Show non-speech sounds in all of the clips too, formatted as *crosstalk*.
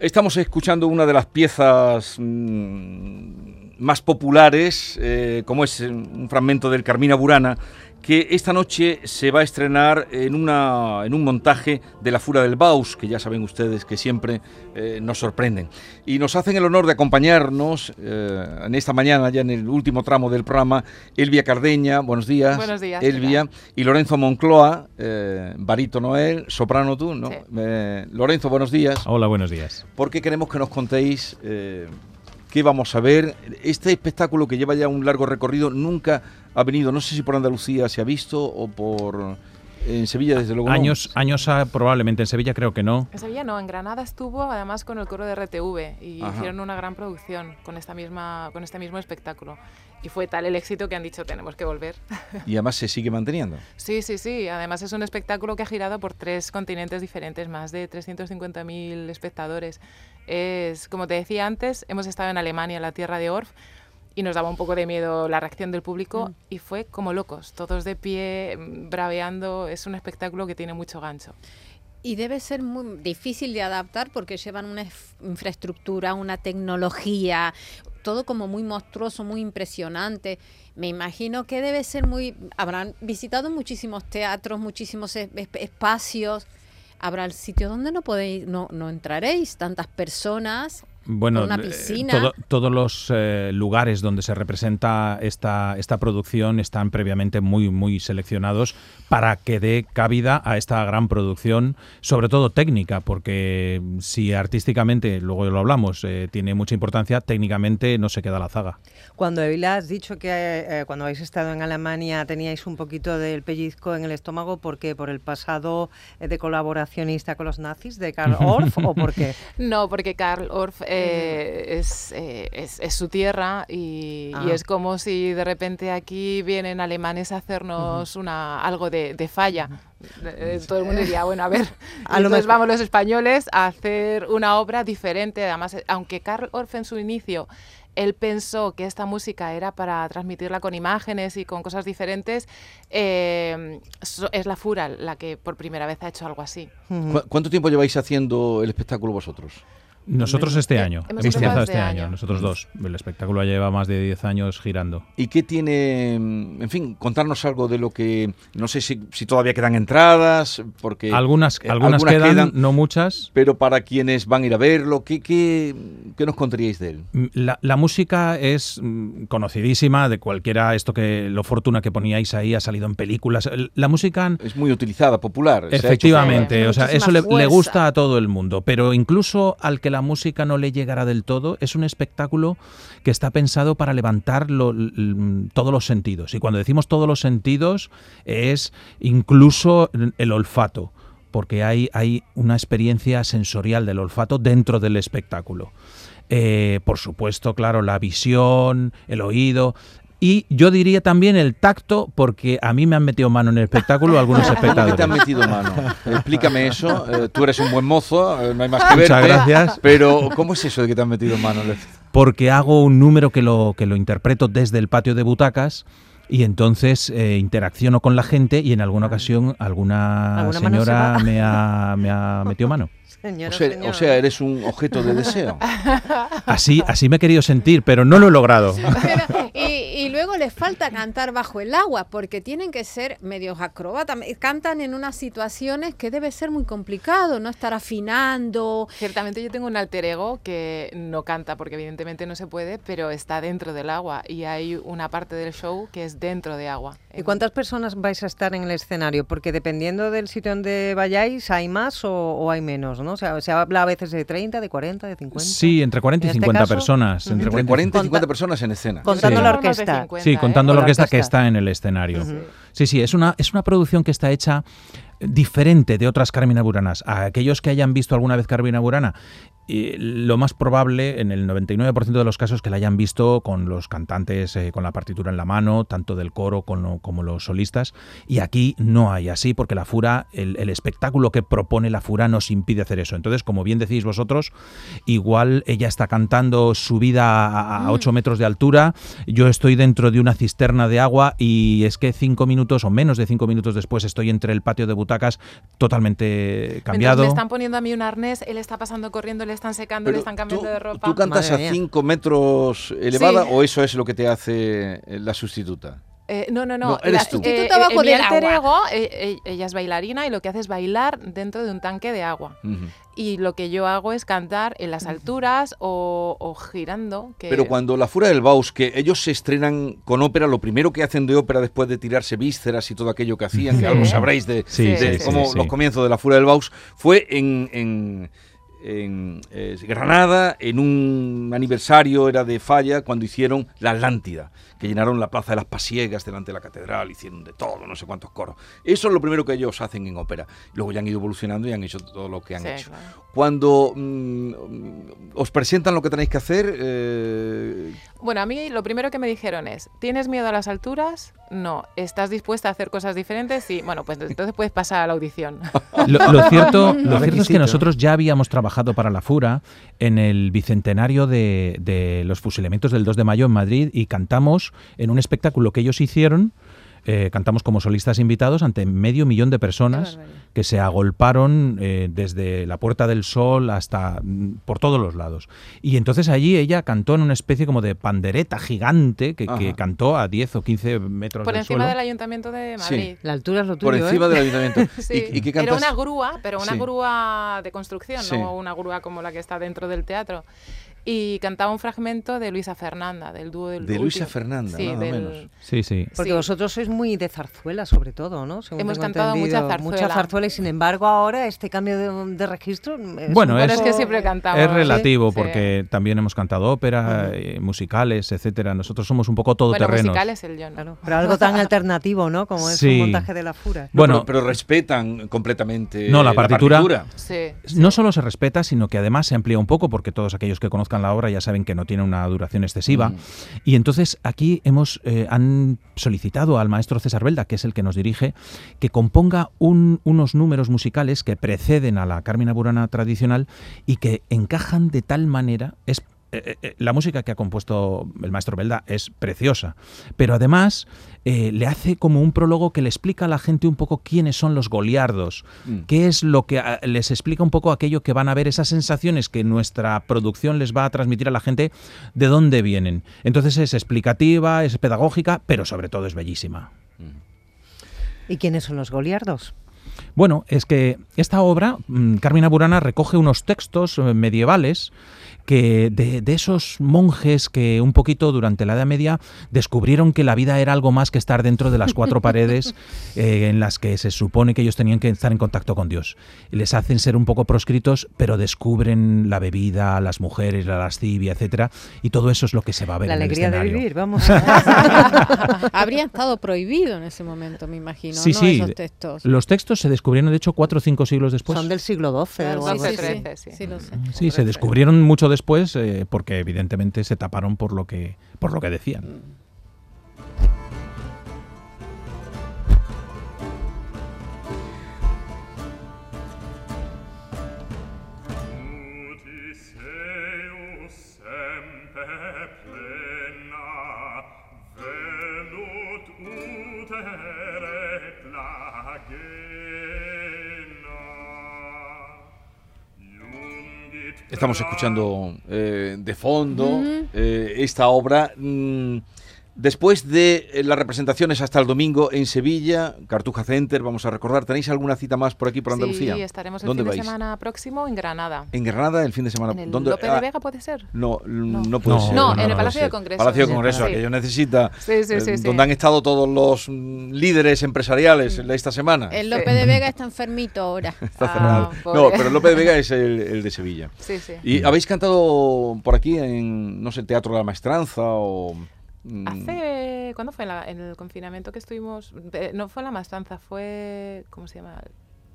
Estamos escuchando una de las piezas mm, más populares, eh, como es un fragmento del Carmina Burana, que esta noche se va a estrenar en, una, en un montaje de La Fura del Baus, que ya saben ustedes que siempre eh, nos sorprenden. Y nos hacen el honor de acompañarnos eh, en esta mañana, ya en el último tramo del programa, Elvia Cardeña, buenos días. Buenos días. Elvia. Y Lorenzo Moncloa, eh, barito Noel, soprano tú, ¿no? Sí. Eh, Lorenzo, buenos días. Hola, buenos días. Porque queremos que nos contéis qué vamos a ver. Este espectáculo que lleva ya un largo recorrido nunca ha venido, no sé si por Andalucía se ha visto o por en Sevilla desde luego. no. Años, años probablemente en Sevilla creo que no. En Sevilla no, en Granada estuvo además con el coro de RTV y Ajá. hicieron una gran producción con, esta misma, con este mismo espectáculo. Y fue tal el éxito que han dicho tenemos que volver. *laughs* Y además se sigue manteniendo. sí, sí, sí. Además es un espectáculo que ha girado por tres continentes diferentes, más de 350.000 espectadores. Es, como te decía antes, hemos estado en Alemania, la tierra de Orff, y nos daba un poco de miedo la reacción del público y fue como locos, todos de pie, mm, braveando. Es un espectáculo que tiene mucho gancho. Y debe ser muy difícil de adaptar porque llevan una infraestructura, una tecnología, todo como muy monstruoso, muy impresionante. Me imagino que debe ser muy... Habrán visitado muchísimos teatros, muchísimos es- es- espacios. Habrá el sitio donde no podéis, no, no entraréis, tantas personas. Bueno, Una eh, piscina. todo- todos los eh, lugares donde se representa esta, esta producción están previamente muy, muy seleccionados para que dé cabida a esta gran producción, sobre todo técnica, porque si artísticamente, luego lo hablamos, eh, tiene mucha importancia, técnicamente no se queda la zaga. Cuando Evila has dicho que eh, cuando habéis estado en Alemania teníais un poquito del pellizco en el estómago, ¿por qué? ¿Por el pasado eh, de colaboracionista con los nazis de Karl Orff o por qué? *laughs* No, porque Karl Orff eh, es, eh, es, es su tierra y, y Ah. es como si de repente aquí vienen alemanes a hacernos una, algo de, de falla. Todo el mundo diría, bueno, a ver, *laughs* A lo entonces mejor- vamos los españoles a hacer una obra diferente. Además, eh, aunque Karl Orff en su inicio él pensó que esta música era para transmitirla con imágenes y con cosas diferentes, eh, es la Fura la que por primera vez ha hecho algo así. ¿Cu- ¿Cuánto tiempo lleváis haciendo el espectáculo vosotros? Nosotros este año, hemos hemos empezado este este año, año. nosotros dos. El espectáculo lleva más de 10 años girando. ¿Y qué tiene, mm, en fin, contarnos algo de lo que, no sé si, si todavía quedan entradas, porque... Algunas, eh, algunas, algunas quedan, quedan. no muchas. Pero para quienes van a ir a verlo, ¿qué, qué, qué nos contaríais de él? Mm, La, la música es mm, conocidísima de cualquiera, esto que lo fortuna que poníais ahí ha salido en películas. El- La música, Es muy utilizada, popular. se ha hecho- efectivamente, o sea, eso le, le gusta a todo el mundo, pero incluso al que la música no le llegará del todo, es un espectáculo que está pensado para levantar todos los sentidos. Y cuando decimos todos los sentidos, es incluso el olfato porque hay, hay una experiencia sensorial del olfato dentro del espectáculo. Eh, por supuesto, claro, la visión, el oído. Y yo diría también el tacto, porque a mí me han metido mano en el espectáculo algunos *laughs* ¿Cómo que te han espectadores. metido mano? Explícame eso. Eh, tú eres un buen mozo, eh, no hay más que ver. Muchas gracias. Pero, ¿cómo es eso de que te han metido mano? Porque hago un número que lo, que lo interpreto desde el patio de butacas y entonces eh, interacciono con la gente y en alguna ocasión alguna, Alguna mano se señora me ha, me ha *laughs* metido mano. Señora, O sea, señora. o sea, eres un objeto de deseo. Así, así me he querido sentir, pero no lo he logrado. *laughs* Pero- y, luego les falta cantar bajo el agua porque tienen que ser medios acróbatas. Cantan en unas situaciones que debe ser muy complicado, no estar afinando. Ciertamente yo tengo un alter ego que no canta porque evidentemente no se puede, pero está dentro del agua y hay una parte del show que es dentro de agua. ¿Y cuántas personas vais a estar en el escenario? Porque dependiendo del sitio donde vayáis, hay más o, o hay menos, ¿no? O sea, se habla a veces de 30, de 40, de 50. Sí, entre 40 y En este 50 caso, personas. Entre Entre 40 y 40 y Conta- 50 personas en escena. Contando Sí. la de orquesta. Sí, contando ¿eh? la está, que orquesta. está en el escenario. Sí, sí, es una, es una producción que está hecha diferente de otras Carmina Buranas. A aquellos que hayan visto alguna vez Carmina Burana, y lo más probable, en el 99% de los casos, que la hayan visto con los cantantes, eh, con la partitura en la mano, tanto del coro como, como los solistas. Y aquí no hay así, porque la Fura, el, el espectáculo que propone la Fura nos impide hacer eso. Entonces, como bien decís vosotros, igual ella está cantando subida a, a 8 metros de altura, yo estoy dentro de una cisterna de agua y es que cinco minutos o menos de cinco minutos después estoy entre el patio de butacas totalmente Mientras cambiado. me están poniendo a mí un arnés, él está pasando corriendo, están secando, le Pero están cambiando tú, de ropa. ¿Tú cantas Madre a mía. 5 metros elevada Sí. o eso es lo que te hace eh, la sustituta? Eh, no, no, no. No, eres la- tú. eh, Sustituta bajo eh, del alter agua. ego, eh, eh, ella es bailarina y lo que hace es bailar dentro de un tanque de agua. Ujú. Y lo que yo hago es cantar en las alturas o, o girando. Que Pero cuando La Fura del Baus, que ellos se estrenan con ópera, lo primero que hacen de ópera después de tirarse vísceras y todo aquello que hacían, que Sí. algo sabréis de, Sí, de sí, cómo sí, sí. los comienzos de La Fura del Baus, fue en, en- en, eh, Granada, en un aniversario, era de Falla, cuando hicieron La Atlántida, que llenaron la Plaza de las Pasiegas delante de la catedral, hicieron de todo, no sé cuántos coros. Eso es lo primero que ellos hacen en ópera. Luego ya han ido evolucionando y han hecho todo lo que han Sí, hecho. claro. Cuando mm, os presentan lo que tenéis que hacer, eh, Bueno, a mí lo primero que me dijeron es, ¿tienes miedo a las alturas? No. ¿Estás dispuesta a hacer cosas diferentes? Sí. Bueno, pues entonces puedes pasar a la audición. Lo, lo cierto, *laughs* lo cierto es que nosotros ya habíamos trabajado para la FURA en el bicentenario de, de los fusilamientos del 2 de mayo en Madrid y cantamos en un espectáculo que ellos hicieron. Eh, cantamos como solistas invitados ante medio millón de personas que se agolparon eh, desde la Puerta del Sol hasta mm, por todos los lados. Y entonces allí ella cantó en una especie como de pandereta gigante que, cantó a 10 o 15 metros Por del encima suelo. del Ayuntamiento de Sí. Madrid. La altura es lo tuyo, por encima ¿eh? del ayuntamiento. *laughs* Sí. ¿Y, y qué Era una grúa, pero una Sí. grúa de construcción, Sí. no una grúa como la que está dentro del teatro. Y cantaba un fragmento de Luisa Fernanda, del dúo del De Luisa último. Fernanda, Sí, nada del- menos. Sí, sí. Porque Sí. vosotros sois muy de zarzuela, sobre todo, ¿no? Según Hemos cantado mucha zarzuela. Mucha zarzuela y sin embargo ahora este cambio de, de registro es Bueno, es- Bueno, es que siempre cantamos. Es relativo Sí. porque también hemos cantado ópera, eh, musicales, etcétera. Nosotros somos un poco Bueno, todoterrenos. musicales el yo no. Claro, pero algo tan alternativo, ¿no? Como es Sí. un montaje de la fura. No, Bueno, pero, pero respetan completamente No, la partitura- Sí. no solo se respeta, sino que además se amplía un poco, porque todos aquellos que conozcan la obra ya saben que no tiene una duración excesiva. Mm. Y entonces aquí hemos eh, han solicitado al maestro César Belda, que es el que nos dirige, que componga un- unos números musicales que preceden a la Carmina Burana tradicional y que encajan de tal manera. Es, eh, eh, la música que ha compuesto el maestro Belda es preciosa, pero además eh, le hace como un prólogo que le explica a la gente un poco quiénes son los goliardos, Mm. qué es lo que ah, les explica un poco aquello que van a ver, esas sensaciones que nuestra producción les va a transmitir a la gente, de dónde vienen. Entonces es explicativa, es pedagógica, pero sobre todo es bellísima. ¿Y quiénes son los goliardos? Bueno, es que esta obra, mm, Carmina Burana recoge unos textos eh, medievales que de, de esos monjes que un poquito durante la Edad Media descubrieron que la vida era algo más que estar dentro de las cuatro *laughs* paredes eh, en las que se supone que ellos tenían que estar en contacto con Dios. Les hacen ser un poco proscritos, pero descubren la bebida, las mujeres, la lascivia, etcétera, y todo eso es lo que se va a ver La en el alegría de escenario. vivir, vamos. *laughs* Habría estado prohibido en ese momento, me imagino, Sí, ¿no? sí. Esos textos. Los textos se descubrieron, de hecho, cuatro o cinco siglos después. Son del siglo XII Del o algo así. Sí. sí, lo sé. Sí, se descubrieron mucho después eh, porque evidentemente se taparon por lo que por lo que decían. Estamos escuchando eh, de fondo eh, esta obra. mm, después de eh, las representaciones hasta el domingo en Sevilla, Cartuja Center, vamos a recordar, ¿tenéis alguna cita más por aquí, por Andalucía? Sí, estaremos el ¿Dónde fin de semana próximo en Granada. En Granada, el fin de semana. En el ¿Dónde? Lope Ah, de Vega puede ser. No, no, No. puede No, ser. No, en el Palacio de ser. Congresos. Palacio de Sí, Congresos, sí. aquello necesita. Sí, sí, sí, eh, sí. Donde han estado todos los mm, líderes empresariales en esta semana. El Lope de Vega está enfermito ahora. *laughs* Está Ah, cerrado. pobre. No, pero López de Vega es el, el de Sevilla. Sí, sí. ¿Y habéis cantado por aquí en, no sé, Teatro de la Maestranza o...? Mm, Hace ¿cuándo fue? En, la- en el confinamiento que estuvimos, eh, no fue en la Mastanza, fue, ¿cómo se llama?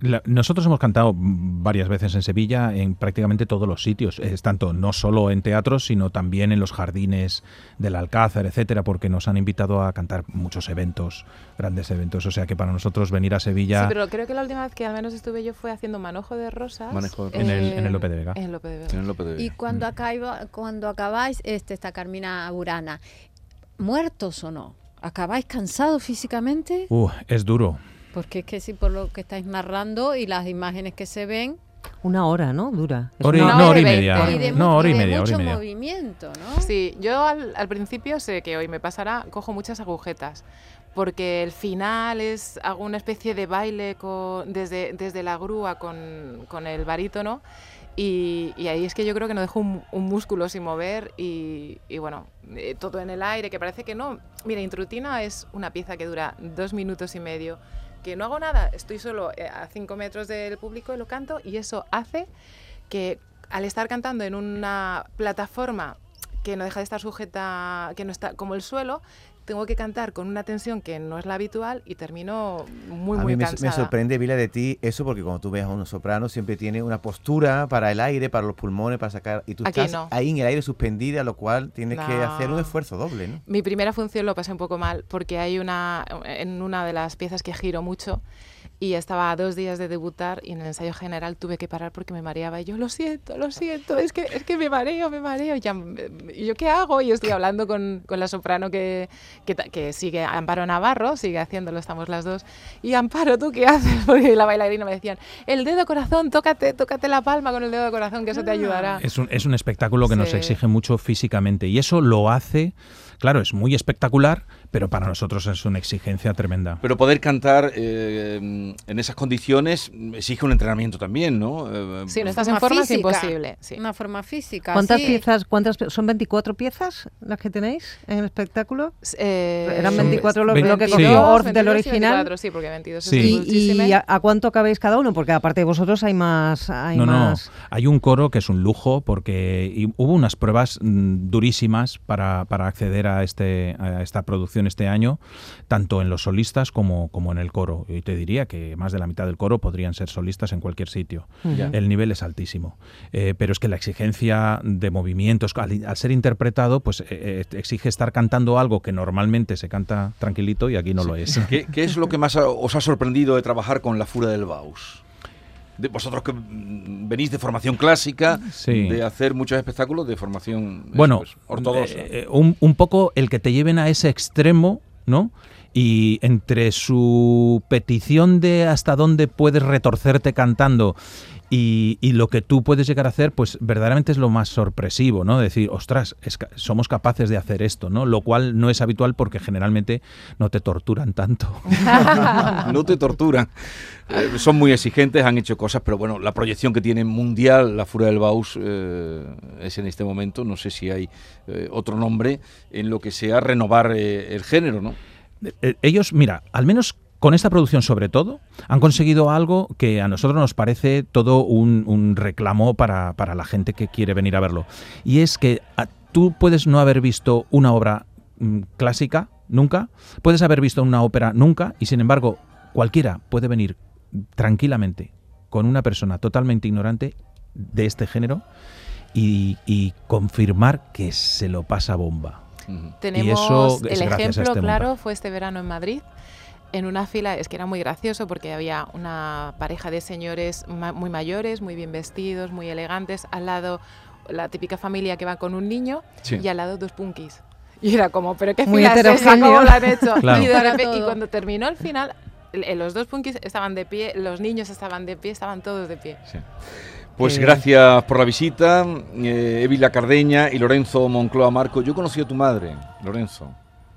La- nosotros hemos cantado mm, varias veces en Sevilla en prácticamente todos los sitios, es tanto no solo en teatros, sino también en los jardines del Alcázar, etcétera, porque nos han invitado a cantar muchos eventos, grandes eventos. O sea que para nosotros venir a Sevilla Sí, pero creo que la última vez que al menos estuve yo fue haciendo Manojo de Rosas. Manejo de En el- en el eh, Lope de Vega. En el Lope de Vega. En el Lope de Vega. Y cuando, acaba- cuando acabáis, este, esta Carmina Burana, ¿muertos o no? ¿Acabáis cansados físicamente? uh, es duro. Porque es que sí, por lo que estáis narrando y las imágenes que se ven, Una hora, ¿no? Dura. Es Hora y- una hora no, hora y media. y de, No, hora y de media, hora y mucho media. movimiento, ¿no? Sí, yo al, al principio sé que hoy me pasará, cojo muchas agujetas, porque el final es, hago una especie de baile con, desde, desde la grúa con, con el barítono y, ahí es que yo creo que no dejo un, músculo sin mover y, y bueno, eh, todo en el aire, que parece que no. Mira, Intrutina es una pieza que dura dos minutos y medio, que no hago nada, estoy solo eh, a cinco metros del público y lo canto y eso hace que al estar cantando en una plataforma que no deja de estar sujeta, que no está como el suelo, tengo que cantar con una tensión que no es la habitual y termino muy, a muy mí me, cansada. me sorprende, Vila, de ti eso, porque cuando tú ves a un soprano siempre tiene una postura para el aire, para los pulmones, para sacar... Y tú Aquí estás no. ahí en el aire suspendida, lo cual tienes que No. hacer un esfuerzo doble, ¿no? Mi primera función lo pasé un poco mal porque hay una en una de las piezas que giro mucho y estaba a dos días de debutar y en el ensayo general tuve que parar porque me mareaba y yo lo siento, lo siento, es que es que me mareo, me mareo y, ya, ¿y yo qué hago y estoy hablando con, con la soprano que, que, que sigue Amparo Navarro, sigue haciéndolo, estamos las dos. Y Amparo, ¿tú qué haces? *laughs* Porque la bailarina me decían, el dedo corazón, tócate, tócate la palma con el dedo corazón que eso te ayudará. Es un, es un espectáculo que nos exige mucho físicamente y eso lo hace, claro, es muy espectacular, pero para nosotros es una exigencia tremenda. Pero poder cantar eh, en esas condiciones exige un entrenamiento también, ¿no? Eh, Si no estás en forma es física. imposible. Sí. Una forma física. ¿Cuántas sí. piezas, cuántas son 24 piezas las que tenéis en el espectáculo? Eh, Eran Son 24 lo, veinte- lo que sí. cogió 22, Orff del 22 y original. 24, sí, porque 22 Sí. es ¿Y, y a, a cuánto cabéis cada uno? Porque aparte de vosotros hay más. Hay no, no, más. hay un coro que es un lujo porque y hubo unas pruebas mm, durísimas para, para acceder a, este, a esta producción este año, tanto en los solistas como, como en el coro. Y te diría que más de la mitad del coro podrían ser solistas en cualquier sitio. Ya. El nivel es altísimo. Eh, pero es que la exigencia de movimientos, al, al ser interpretado, pues eh, eh, exige estar cantando algo que normalmente se canta tranquilito y aquí no lo es. ¿Qué, qué es lo que más os ha sorprendido de trabajar con la Fura del Baus? De vosotros que mm, venís de formación clásica, Sí. de hacer muchos espectáculos de formación eso, Bueno, pues, ortodoxa. eh, eh, un, un poco el que te lleven a ese extremo, ¿no? Y entre su petición de hasta dónde puedes retorcerte cantando y, lo que tú puedes llegar a hacer, pues verdaderamente es lo más sorpresivo, ¿no? Decir, ostras, somos capaces de hacer esto, ¿no? Lo cual no es habitual porque generalmente no te torturan tanto. *laughs* no te torturan. Eh, son muy exigentes, han hecho cosas, pero bueno, la proyección que tiene mundial la Fura del Baus eh, es en este momento, no sé si hay eh, otro nombre en lo que sea renovar el género, ¿no? Eh, ellos, mira, al menos con esta producción sobre todo, han conseguido algo que a nosotros nos parece todo un, reclamo para, para la gente que quiere venir a verlo. Y es que ah, tú puedes no haber visto una obra mm, clásica nunca, puedes haber visto una ópera nunca, y sin embargo cualquiera puede venir tranquilamente con una persona totalmente ignorante de este género y, y confirmar que se lo pasa bomba. Tenemos eso es el ejemplo este claro montaje. fue este verano en Madrid. En una fila, es que era muy gracioso porque había una pareja de señores ma- muy mayores, muy bien vestidos, muy elegantes, al lado la típica familia que va con un niño Sí. y al lado dos punkis. Y era como, pero qué Muy fila es esa, cómo lo han hecho. *laughs* Claro. Y, de repente- y cuando terminó el final, los dos punkis estaban de pie, los niños estaban de pie, estaban todos de pie. Sí. Pues Qué gracias por la visita, eh, Evila Cardeña y Lorenzo Moncloa Marco. Yo conocí a tu madre, Lorenzo.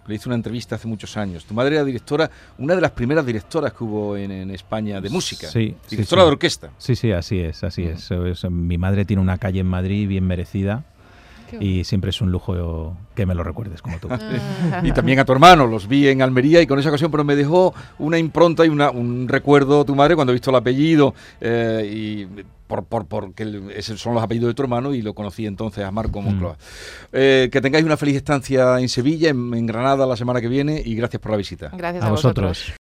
Le hice una entrevista hace muchos años. Tu madre era directora, una de las primeras directoras que hubo en, en España de música. Sí, directora sí. de orquesta. Sí, sí, así es, así es. Es- Mi madre tiene una calle en Madrid bien merecida y siempre es un lujo que me lo recuerdes como tú. *laughs* Y también a tu hermano, los vi en Almería y con esa ocasión, pero me dejó una impronta y una- un recuerdo tu madre cuando he visto el apellido eh, y por, por, porque el- esos son los apellidos de tu hermano y lo conocí entonces a Marco Mm. Moncloa. Eh, que tengáis una feliz estancia en Sevilla, en, en Granada la semana que viene y gracias por la visita. Gracias A a, vosotros. vosotros.